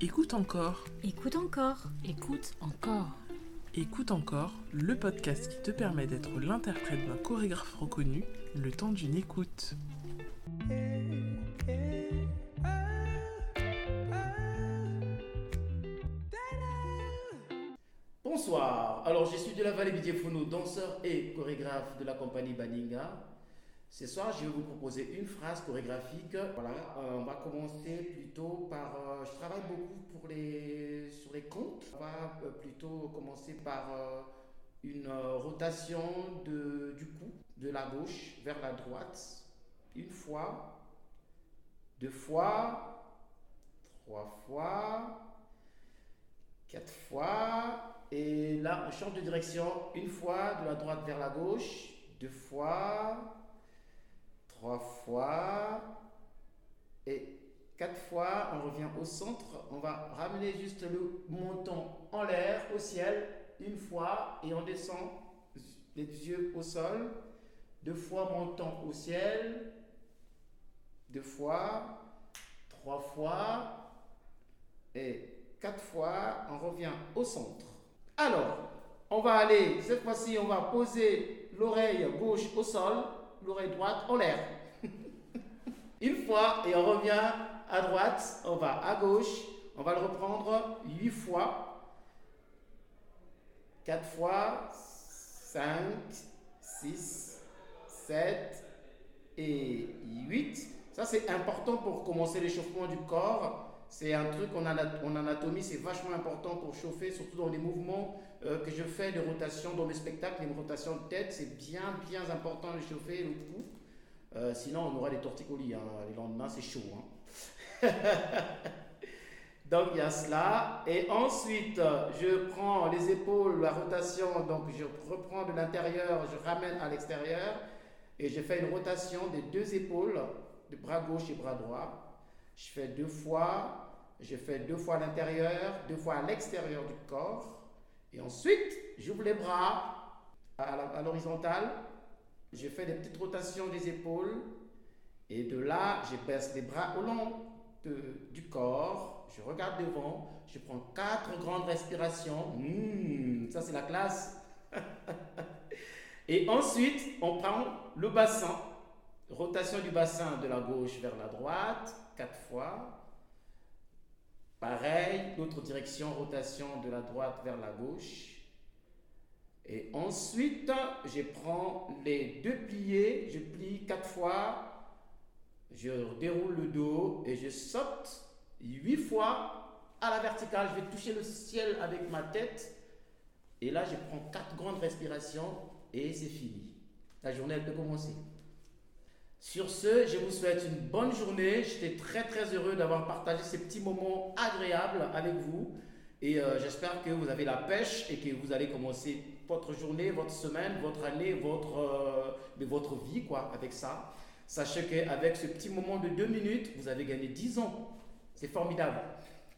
Écoute encore, Écoute encore. Écoute encore. écoute encore, le podcast qui te permet d'être l'interprète d'un chorégraphe reconnu le temps d'une écoute. Bonsoir, alors je suis de la vallée Bidjefono, danseur et chorégraphe de la compagnie Baninga. Ce soir, je vais vous proposer une phrase chorégraphique. Voilà, euh, on va commencer plutôt par. euh, je travaille beaucoup pour les, sur les comptes. On va euh, plutôt commencer par une rotation de, du cou, de la gauche vers la droite. Une fois, deux fois, trois fois, quatre fois. Et là, on change de direction. Une fois, de la droite vers la gauche. Deux fois. Trois fois. Et quatre fois, on revient au centre. On va ramener juste le menton en l'air, au ciel. Une fois. Et on descend les yeux au sol. Deux fois, menton au ciel. Deux fois. Trois fois. Et quatre fois, on revient au centre. Alors, on va aller, cette fois-ci, on va poser l'oreille gauche au sol, l'oreille droite en l'air. Une fois, et on revient à droite, on va à gauche, on va le reprendre huit fois, quatre fois, cinq, six, sept et huit. Ça, c'est important pour commencer l'échauffement du corps. C'est un truc en, en anatomie, c'est vachement important pour chauffer, surtout dans les mouvements euh, que je fais de rotation dans mes spectacles, les rotations de tête, c'est bien, bien important de chauffer le cou. Euh, sinon, on aura des torticolis. Hein. Les lendemains, c'est chaud. hein. donc, il y a cela. Et ensuite, je prends les épaules, la rotation. Donc, je reprends de l'intérieur, je ramène à l'extérieur. Et je fais une rotation des deux épaules, de bras gauche et bras droit. Je fais deux fois. Je fais deux fois à l'intérieur, deux fois à l'extérieur du corps. Et ensuite, j'ouvre les bras à l'horizontale. Je fais des petites rotations des épaules. Et de là, je baisse les bras au long du corps. Je regarde devant. Je prends quatre grandes respirations. Mmh, ça, c'est la classe. Et ensuite, on prend le bassin. Rotation du bassin de la gauche vers la droite, quatre fois. Pareil, l'autre direction, rotation de la droite vers la gauche. Et ensuite, je prends les deux pliés, je plie quatre fois, je déroule le dos et je saute huit fois à la verticale. Je vais toucher le ciel avec ma tête. Et là, je prends quatre grandes respirations et c'est fini. La journée, peut commencer. Sur ce, je vous souhaite une bonne journée. J'étais très très heureux d'avoir partagé ces petits moments agréables avec vous. Et euh, j'espère que vous avez la pêche et que vous allez commencer votre journée, votre semaine, votre année, votre, euh, votre vie quoi, avec ça. Sachez qu'avec ce petit moment de deux minutes, vous avez gagné 10 ans. C'est formidable.